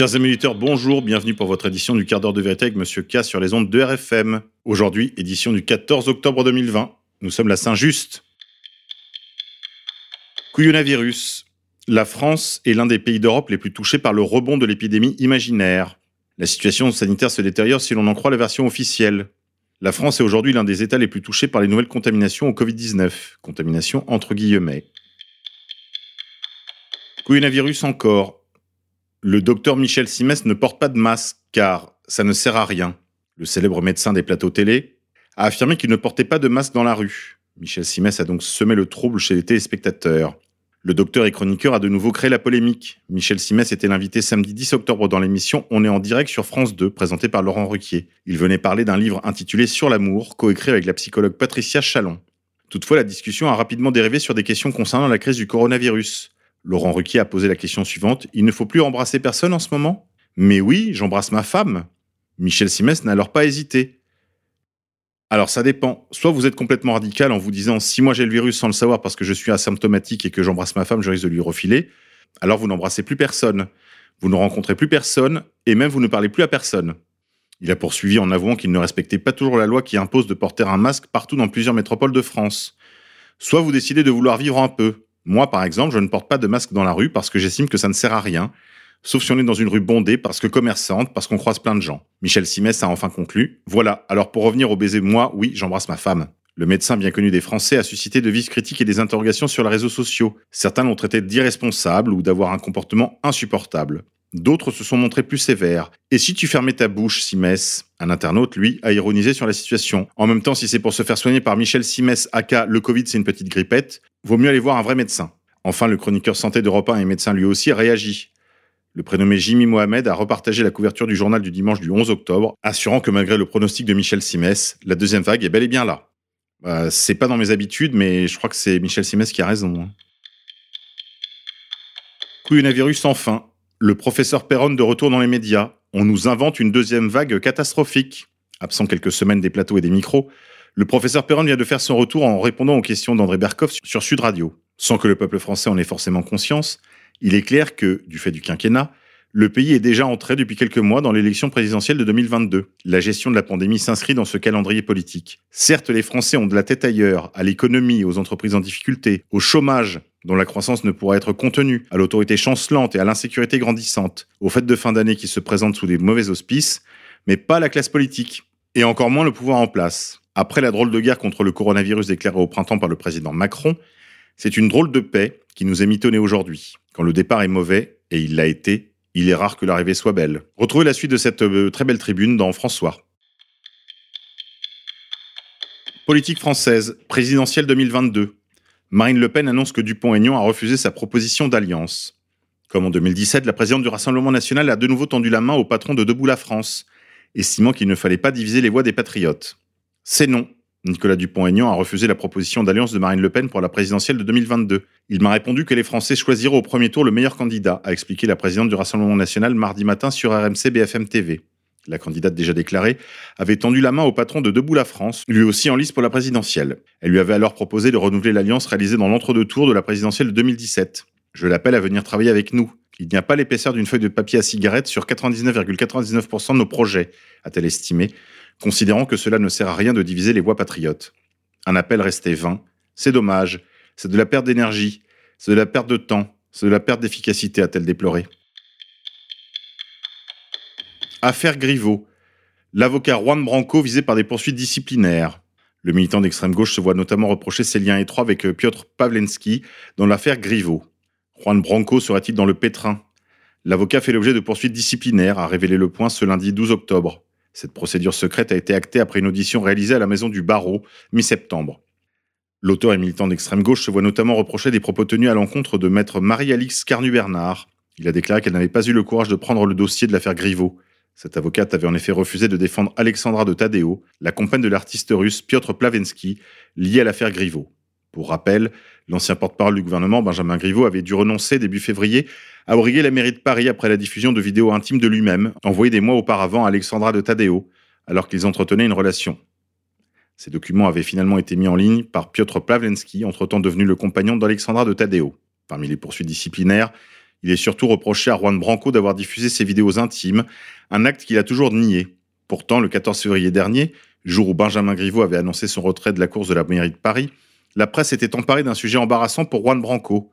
Chers amis bonjour, bienvenue pour votre édition du quart d'heure de vérité avec Monsieur K sur les ondes de RFM. Aujourd'hui, édition du 14 octobre 2020. Nous sommes la Saint-Just. Couillonavirus. La France est l'un des pays d'Europe les plus touchés par le rebond de l'épidémie imaginaire. La situation sanitaire se détériore si l'on en croit la version officielle. La France est aujourd'hui l'un des États les plus touchés par les nouvelles contaminations au Covid-19. Contamination entre guillemets. Couillonavirus encore. Le docteur Michel Simès ne porte pas de masque car ça ne sert à rien. Le célèbre médecin des plateaux télé a affirmé qu'il ne portait pas de masque dans la rue. Michel Simès a donc semé le trouble chez les téléspectateurs. Le docteur et chroniqueur a de nouveau créé la polémique. Michel Simès était l'invité samedi 10 octobre dans l'émission On est en direct sur France 2, présentée par Laurent Ruquier. Il venait parler d'un livre intitulé Sur l'amour, coécrit avec la psychologue Patricia Chalon. Toutefois, la discussion a rapidement dérivé sur des questions concernant la crise du coronavirus. Laurent Ruquier a posé la question suivante. Il ne faut plus embrasser personne en ce moment? Mais oui, j'embrasse ma femme. Michel Simès n'a alors pas hésité. Alors ça dépend. Soit vous êtes complètement radical en vous disant si moi j'ai le virus sans le savoir parce que je suis asymptomatique et que j'embrasse ma femme, je risque de lui refiler. Alors vous n'embrassez plus personne. Vous ne rencontrez plus personne et même vous ne parlez plus à personne. Il a poursuivi en avouant qu'il ne respectait pas toujours la loi qui impose de porter un masque partout dans plusieurs métropoles de France. Soit vous décidez de vouloir vivre un peu, moi, par exemple, je ne porte pas de masque dans la rue parce que j'estime que ça ne sert à rien, sauf si on est dans une rue bondée parce que commerçante, parce qu'on croise plein de gens. Michel Simès a enfin conclu. Voilà, alors pour revenir au baiser, moi, oui, j'embrasse ma femme. Le médecin bien connu des Français a suscité de vives critiques et des interrogations sur les réseaux sociaux. Certains l'ont traité d'irresponsable ou d'avoir un comportement insupportable. D'autres se sont montrés plus sévères. Et si tu fermais ta bouche, Simès? Un internaute, lui, a ironisé sur la situation. En même temps, si c'est pour se faire soigner par Michel Simès, aka le Covid c'est une petite grippette, vaut mieux aller voir un vrai médecin. Enfin, le chroniqueur santé d'Europe 1 et médecin lui aussi a réagi. Le prénommé Jimmy Mohamed a repartagé la couverture du journal du dimanche du 11 octobre, assurant que malgré le pronostic de Michel Simès, la deuxième vague est bel et bien là. Euh, c'est pas dans mes habitudes, mais je crois que c'est Michel Simès qui a raison. Hein. Le professeur Perron de retour dans les médias. On nous invente une deuxième vague catastrophique. Absent quelques semaines des plateaux et des micros, le professeur Perron vient de faire son retour en répondant aux questions d'André Berkoff sur Sud Radio. Sans que le peuple français en ait forcément conscience, il est clair que, du fait du quinquennat, le pays est déjà entré depuis quelques mois dans l'élection présidentielle de 2022. La gestion de la pandémie s'inscrit dans ce calendrier politique. Certes, les Français ont de la tête ailleurs, à l'économie, aux entreprises en difficulté, au chômage, dont la croissance ne pourra être contenue, à l'autorité chancelante et à l'insécurité grandissante, aux fêtes de fin d'année qui se présentent sous des mauvais auspices, mais pas la classe politique, et encore moins le pouvoir en place. Après la drôle de guerre contre le coronavirus déclarée au printemps par le président Macron, c'est une drôle de paix qui nous est mitonnée aujourd'hui. Quand le départ est mauvais, et il l'a été, il est rare que l'arrivée soit belle. Retrouvez la suite de cette euh, très belle tribune dans François. Politique française, présidentielle 2022. Marine Le Pen annonce que Dupont-Aignan a refusé sa proposition d'alliance. Comme en 2017, la présidente du Rassemblement national a de nouveau tendu la main au patron de Debout la France, estimant qu'il ne fallait pas diviser les voix des patriotes. C'est non. Nicolas Dupont-Aignan a refusé la proposition d'alliance de Marine Le Pen pour la présidentielle de 2022. Il m'a répondu que les Français choisiraient au premier tour le meilleur candidat, a expliqué la présidente du Rassemblement national mardi matin sur RMC BFM TV la candidate déjà déclarée, avait tendu la main au patron de Debout la France, lui aussi en lice pour la présidentielle. Elle lui avait alors proposé de renouveler l'alliance réalisée dans l'entre-deux tours de la présidentielle de 2017. Je l'appelle à venir travailler avec nous. Il n'y a pas l'épaisseur d'une feuille de papier à cigarette sur 99,99% de nos projets, a-t-elle estimé, considérant que cela ne sert à rien de diviser les voix patriotes. Un appel restait vain. C'est dommage. C'est de la perte d'énergie. C'est de la perte de temps. C'est de la perte d'efficacité, a-t-elle déploré. Affaire Griveaux. L'avocat Juan Branco visé par des poursuites disciplinaires. Le militant d'extrême gauche se voit notamment reprocher ses liens étroits avec euh, Piotr Pawlenski dans l'affaire Griveaux. Juan Branco serait-il dans le pétrin? L'avocat fait l'objet de poursuites disciplinaires, a révélé le point ce lundi 12 octobre. Cette procédure secrète a été actée après une audition réalisée à la maison du barreau, mi-septembre. L'auteur et militant d'extrême gauche se voit notamment reprocher des propos tenus à l'encontre de maître Marie-Alix Carnu-Bernard. Il a déclaré qu'elle n'avait pas eu le courage de prendre le dossier de l'affaire Griveaux. Cette avocate avait en effet refusé de défendre Alexandra de Tadeo, la compagne de l'artiste russe Piotr Plavensky, liée à l'affaire Griveaux. Pour rappel, l'ancien porte-parole du gouvernement, Benjamin Griveaux, avait dû renoncer début février à briguer la mairie de Paris après la diffusion de vidéos intimes de lui-même, envoyées des mois auparavant à Alexandra de Tadeo, alors qu'ils entretenaient une relation. Ces documents avaient finalement été mis en ligne par Piotr Plavensky, entre-temps devenu le compagnon d'Alexandra de Tadeo. Parmi les poursuites disciplinaires, Il est surtout reproché à Juan Branco d'avoir diffusé ses vidéos intimes, un acte qu'il a toujours nié. Pourtant, le 14 février dernier, jour où Benjamin Griveaux avait annoncé son retrait de la course de la mairie de Paris, la presse était emparée d'un sujet embarrassant pour Juan Branco.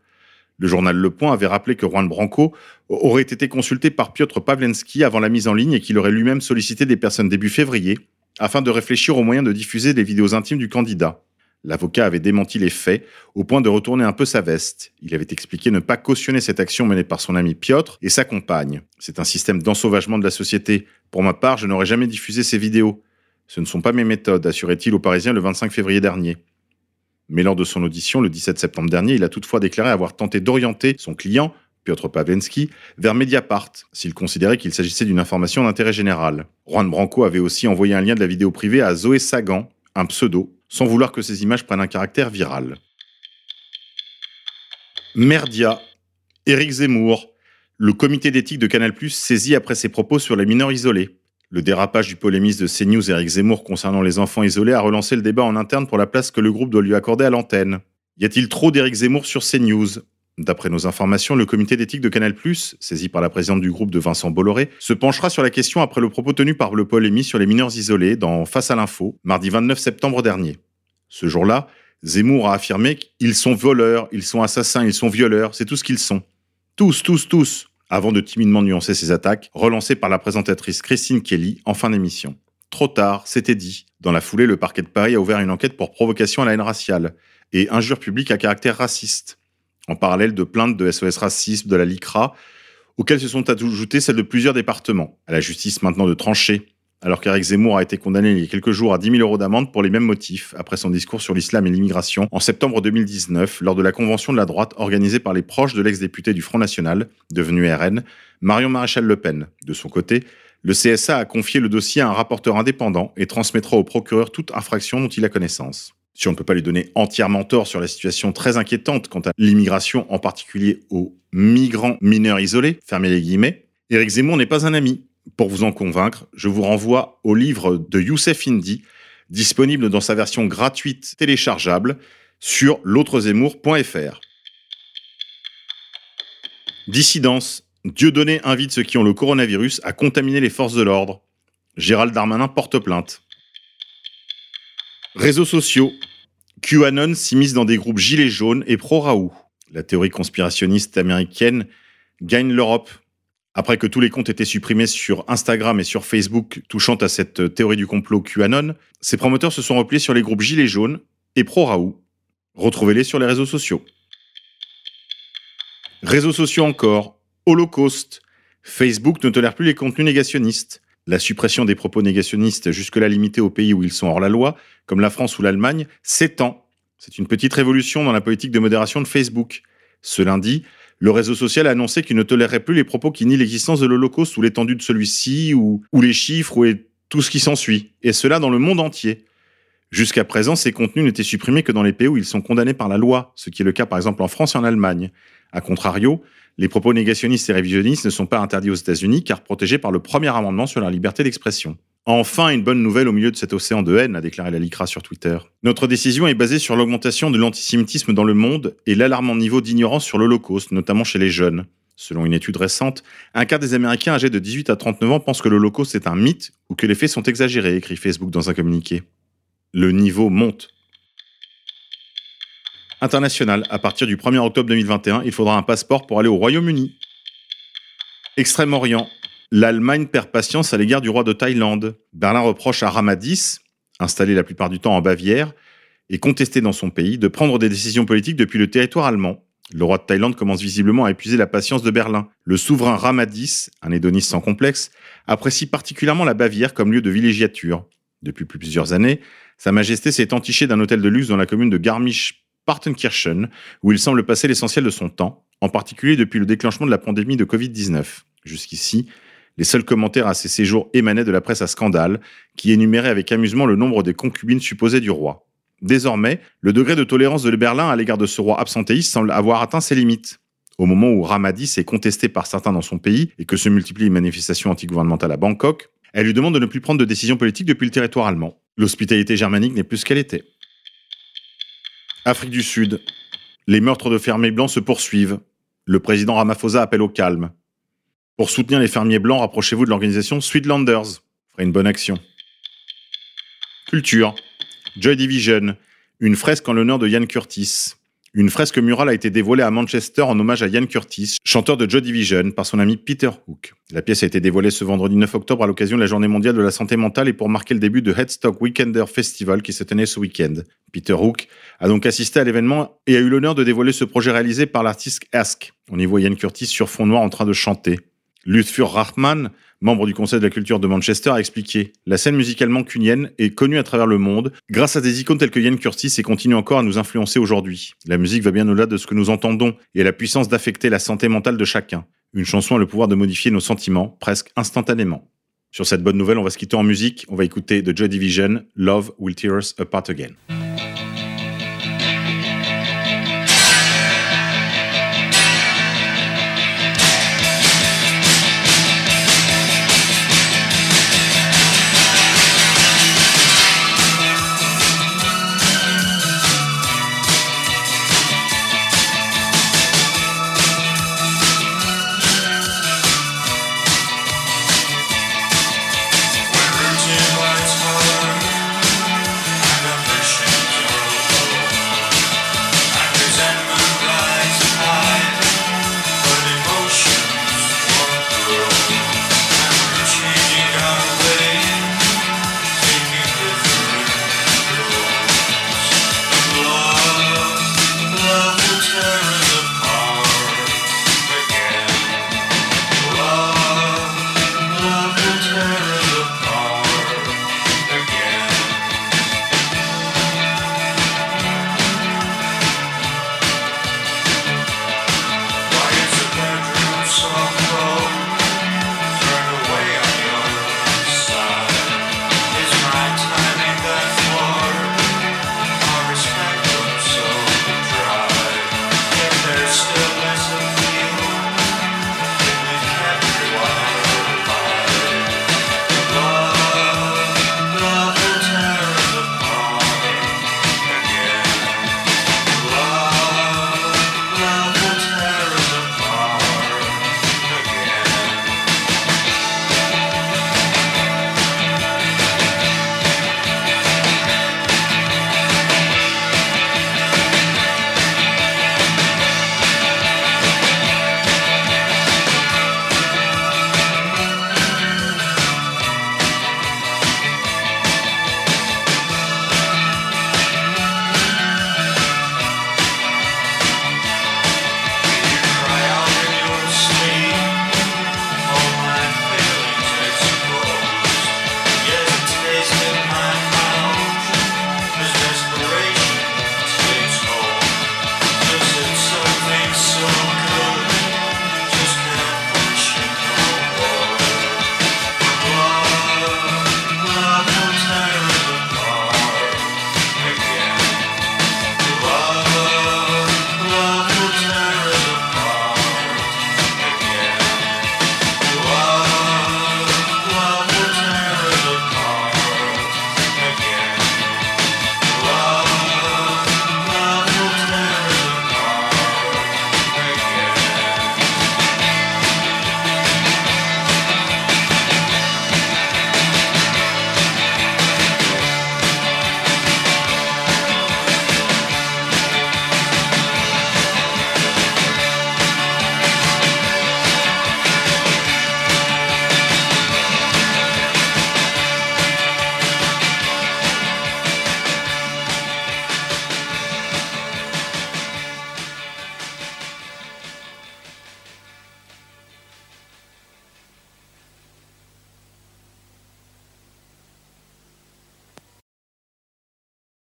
Le journal Le Point avait rappelé que Juan Branco aurait été consulté par Piotr Pawlenski avant la mise en ligne et qu'il aurait lui-même sollicité des personnes début février afin de réfléchir aux moyens de diffuser des vidéos intimes du candidat. L'avocat avait démenti les faits au point de retourner un peu sa veste. Il avait expliqué ne pas cautionner cette action menée par son ami Piotr et sa compagne. C'est un système d'ensauvagement de la société. Pour ma part, je n'aurais jamais diffusé ces vidéos. Ce ne sont pas mes méthodes, assurait-il aux Parisiens le 25 février dernier. Mais lors de son audition le 17 septembre dernier, il a toutefois déclaré avoir tenté d'orienter son client, Piotr Pawlenski, vers Mediapart, s'il considérait qu'il s'agissait d'une information d'intérêt général. Juan Branco avait aussi envoyé un lien de la vidéo privée à Zoé Sagan, un pseudo, sans vouloir que ces images prennent un caractère viral. Merdia. Éric Zemmour. Le comité d'éthique de Canal+, saisi après ses propos sur les mineurs isolés. Le dérapage du polémiste de CNews Éric Zemmour concernant les enfants isolés a relancé le débat en interne pour la place que le groupe doit lui accorder à l'antenne. Y a-t-il trop d'Éric Zemmour sur CNews? D'après nos informations, le comité d'éthique de Canal+, saisi par la présidente du groupe de Vincent Bolloré, se penchera sur la question après le propos tenu par le polémiste sur les mineurs isolés dans Face à l'info, mardi 29 septembre dernier. Ce jour-là, Zemmour a affirmé qu'ils sont voleurs, ils sont assassins, ils sont violeurs, c'est tout ce qu'ils sont. Tous, tous, tous, avant de timidement nuancer ses attaques, relancées par la présentatrice Christine Kelly en fin d'émission. Trop tard, c'était dit. Dans la foulée, le parquet de Paris a ouvert une enquête pour provocation à la haine raciale et injure publique à caractère raciste en parallèle de plaintes de SOS Racisme, de la LICRA, auxquelles se sont ajoutées celles de plusieurs départements. À la justice maintenant de trancher, alors qu'Éric Zemmour a été condamné il y a quelques jours à 10 000 euros d'amende pour les mêmes motifs, après son discours sur l'islam et l'immigration, en septembre 2019, lors de la convention de la droite organisée par les proches de l'ex-député du Front National, devenu RN, Marion Maréchal Le Pen. De son côté, le CSA a confié le dossier à un rapporteur indépendant et transmettra au procureur toute infraction dont il a connaissance si on ne peut pas lui donner entièrement tort sur la situation très inquiétante quant à l'immigration, en particulier aux migrants mineurs isolés, fermez les guillemets, Éric Zemmour n'est pas un ami. Pour vous en convaincre, je vous renvoie au livre de Youssef Indy, disponible dans sa version gratuite téléchargeable sur l'autrezemmour.fr. Dissidence. Dieudonné invite ceux qui ont le coronavirus à contaminer les forces de l'ordre. Gérald Darmanin porte plainte. Réseaux sociaux. QAnon s'immisce dans des groupes gilets jaunes et pro-Raoult. La théorie conspirationniste américaine gagne l'Europe. Après que tous les comptes étaient supprimés sur Instagram et sur Facebook touchant à cette théorie du complot QAnon, ses promoteurs se sont repliés sur les groupes gilets jaunes et pro-Raoult. Retrouvez-les sur les réseaux sociaux. Réseaux sociaux encore. Holocauste. Facebook ne tolère plus les contenus négationnistes. La suppression des propos négationnistes, jusque-là limitée aux pays où ils sont hors la loi, comme la France ou l'Allemagne, s'étend. C'est une petite révolution dans la politique de modération de Facebook. Ce lundi, le réseau social a annoncé qu'il ne tolérerait plus les propos qui nient l'existence de l'Holocauste ou l'étendue de celui-ci, ou, ou, les chiffres, ou tout ce qui s'ensuit. Et cela dans le monde entier. Jusqu'à présent, ces contenus n'étaient supprimés que dans les pays où ils sont condamnés par la loi, ce qui est le cas par exemple en France et en Allemagne. A contrario, les propos négationnistes et révisionnistes ne sont pas interdits aux États-Unis car protégés par le premier amendement sur la liberté d'expression. Enfin, une bonne nouvelle au milieu de cet océan de haine, a déclaré la LICRA sur Twitter. Notre décision est basée sur l'augmentation de l'antisémitisme dans le monde et l'alarmant niveau d'ignorance sur l'Holocauste, notamment chez les jeunes. Selon une étude récente, un quart des Américains âgés de 18 à 39 ans pensent que l'Holocauste est un mythe ou que les faits sont exagérés, écrit Facebook dans un communiqué. Le niveau monte. International. À partir du 1er octobre 2021, il faudra un passeport pour aller au Royaume-Uni. Extrême-Orient. L'Allemagne perd patience à l'égard du roi de Thaïlande. Berlin reproche à Ramadis, installé la plupart du temps en Bavière, et contesté dans son pays, de prendre des décisions politiques depuis le territoire allemand. Le roi de Thaïlande commence visiblement à épuiser la patience de Berlin. Le souverain Ramadis, un hédoniste sans complexe, apprécie particulièrement la Bavière comme lieu de villégiature. Depuis plusieurs années, Sa Majesté s'est entichée d'un hôtel de luxe dans la commune de Garmisch Partenkirchen, où il semble passer l'essentiel de son temps, en particulier depuis le déclenchement de la pandémie de Covid-19. Jusqu'ici, les seuls commentaires à ces séjours émanaient de la presse à scandale, qui énumérait avec amusement le nombre des concubines supposées du roi. Désormais, le degré de tolérance de Berlin à l'égard de ce roi absentéiste semble avoir atteint ses limites. Au moment où Ramadis est contesté par certains dans son pays et que se multiplient les manifestations antigouvernementales à Bangkok, elle lui demande de ne plus prendre de décisions politiques depuis le territoire allemand. L'hospitalité germanique n'est plus ce qu'elle était. Afrique du Sud. Les meurtres de fermiers blancs se poursuivent. Le président Ramaphosa appelle au calme. Pour soutenir les fermiers blancs, rapprochez-vous de l'organisation Sweetlanders. Ferait une bonne action. Culture. Joy Division. Une fresque en l'honneur de Ian Curtis. Une fresque murale a été dévoilée à Manchester en hommage à Ian Curtis, chanteur de Joy Division, par son ami Peter Hook. La pièce a été dévoilée ce vendredi 9 octobre à l'occasion de la Journée mondiale de la santé mentale et pour marquer le début de Headstock Weekender Festival qui se tenait ce week-end. Peter Hook a donc assisté à l'événement et a eu l'honneur de dévoiler ce projet réalisé par l'artiste Ask. On y voit Ian Curtis sur fond noir en train de chanter. Lutfur Rahman, membre du Conseil de la culture de Manchester, a expliqué La scène musicale mancunienne est connue à travers le monde grâce à des icônes telles que Ian Curtis et continue encore à nous influencer aujourd'hui. La musique va bien au-delà de ce que nous entendons et a la puissance d'affecter la santé mentale de chacun. Une chanson a le pouvoir de modifier nos sentiments presque instantanément. Sur cette bonne nouvelle, on va se quitter en musique. On va écouter de Joy Division, Love Will Tear Us Apart Again.